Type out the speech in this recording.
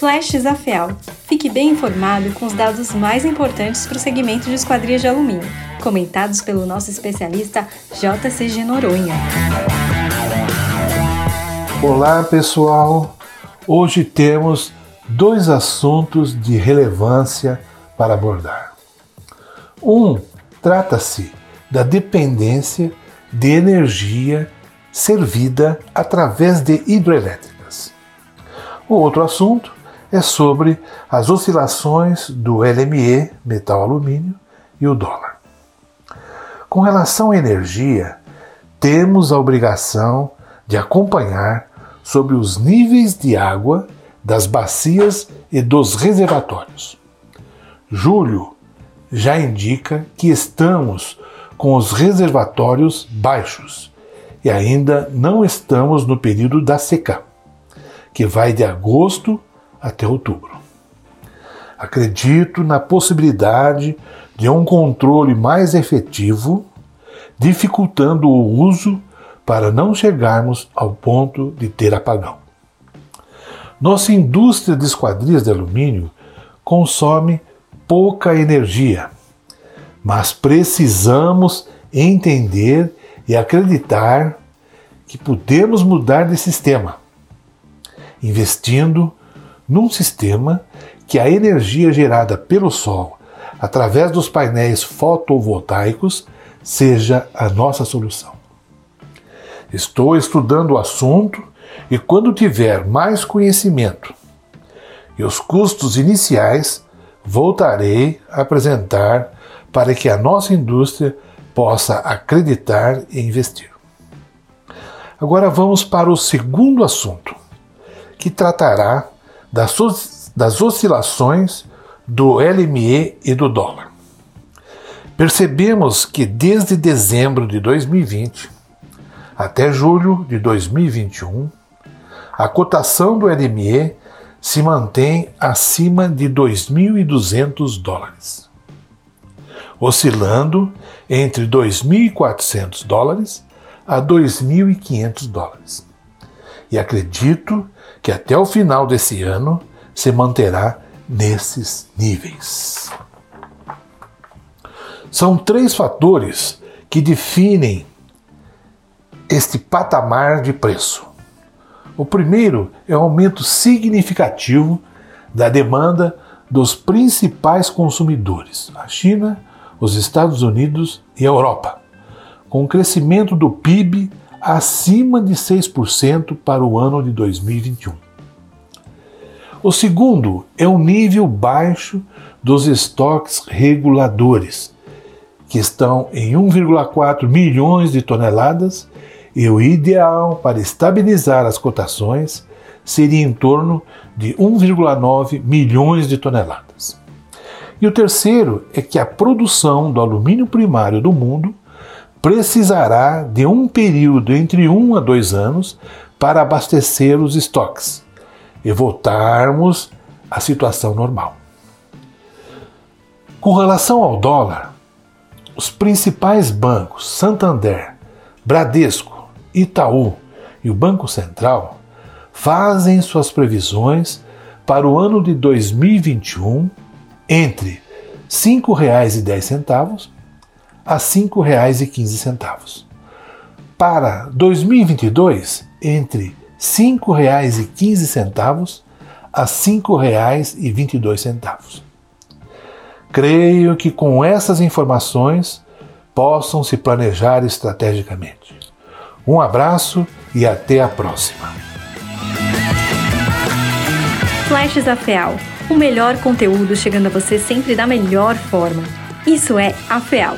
Flashes AFEAL. Fique bem informado com os dados mais importantes para o segmento de esquadrias de alumínio, comentados pelo nosso especialista JCG Noronha. Olá, pessoal. Hoje temos dois assuntos de relevância para abordar. Um trata-se da dependência de energia servida através de hidrelétricas. O outro assunto é sobre as oscilações do LME, metal alumínio, e o dólar. Com relação à energia, temos a obrigação de acompanhar sobre os níveis de água das bacias e dos reservatórios. Julho já indica que estamos com os reservatórios baixos e ainda não estamos no período da seca, que vai de agosto até outubro. Acredito na possibilidade de um controle mais efetivo, dificultando o uso para não chegarmos ao ponto de ter apagão. Nossa indústria de esquadrias de alumínio consome pouca energia, mas precisamos entender e acreditar que podemos mudar de sistema, investindo num sistema que a energia gerada pelo Sol através dos painéis fotovoltaicos seja a nossa solução. Estou estudando o assunto e quando tiver mais conhecimento e os custos iniciais, voltarei a apresentar para que a nossa indústria possa acreditar e investir. Agora vamos para o segundo assunto, que tratará das, das oscilações do LME e do dólar. Percebemos que desde dezembro de 2020 até julho de 2021, a cotação do LME se mantém acima de 2.200 dólares, oscilando entre 2.400 dólares a 2.500 dólares. E acredito que até o final desse ano se manterá nesses níveis. São três fatores que definem este patamar de preço. O primeiro é o aumento significativo da demanda dos principais consumidores, a China, os Estados Unidos e a Europa, com o crescimento do PIB acima de 6% para o ano de 2021. O segundo é o nível baixo dos estoques reguladores, que estão em 1,4 milhões de toneladas, e o ideal para estabilizar as cotações seria em torno de 1,9 milhões de toneladas. E o terceiro é que a produção do alumínio primário do mundo precisará de um período entre um a dois anos para abastecer os estoques e voltarmos à situação normal. Com relação ao dólar, os principais bancos, Santander, Bradesco, Itaú e o Banco Central, fazem suas previsões para o ano de 2021 entre R$ 5,10 a R$ 5,15. Para 2022, entre R$ 5,15 a R$ 5,22. Creio que com essas informações possam se planejar estrategicamente. Um abraço e até a próxima. Flashes AFEAL o melhor conteúdo chegando a você sempre da melhor forma. Isso é AFEAL.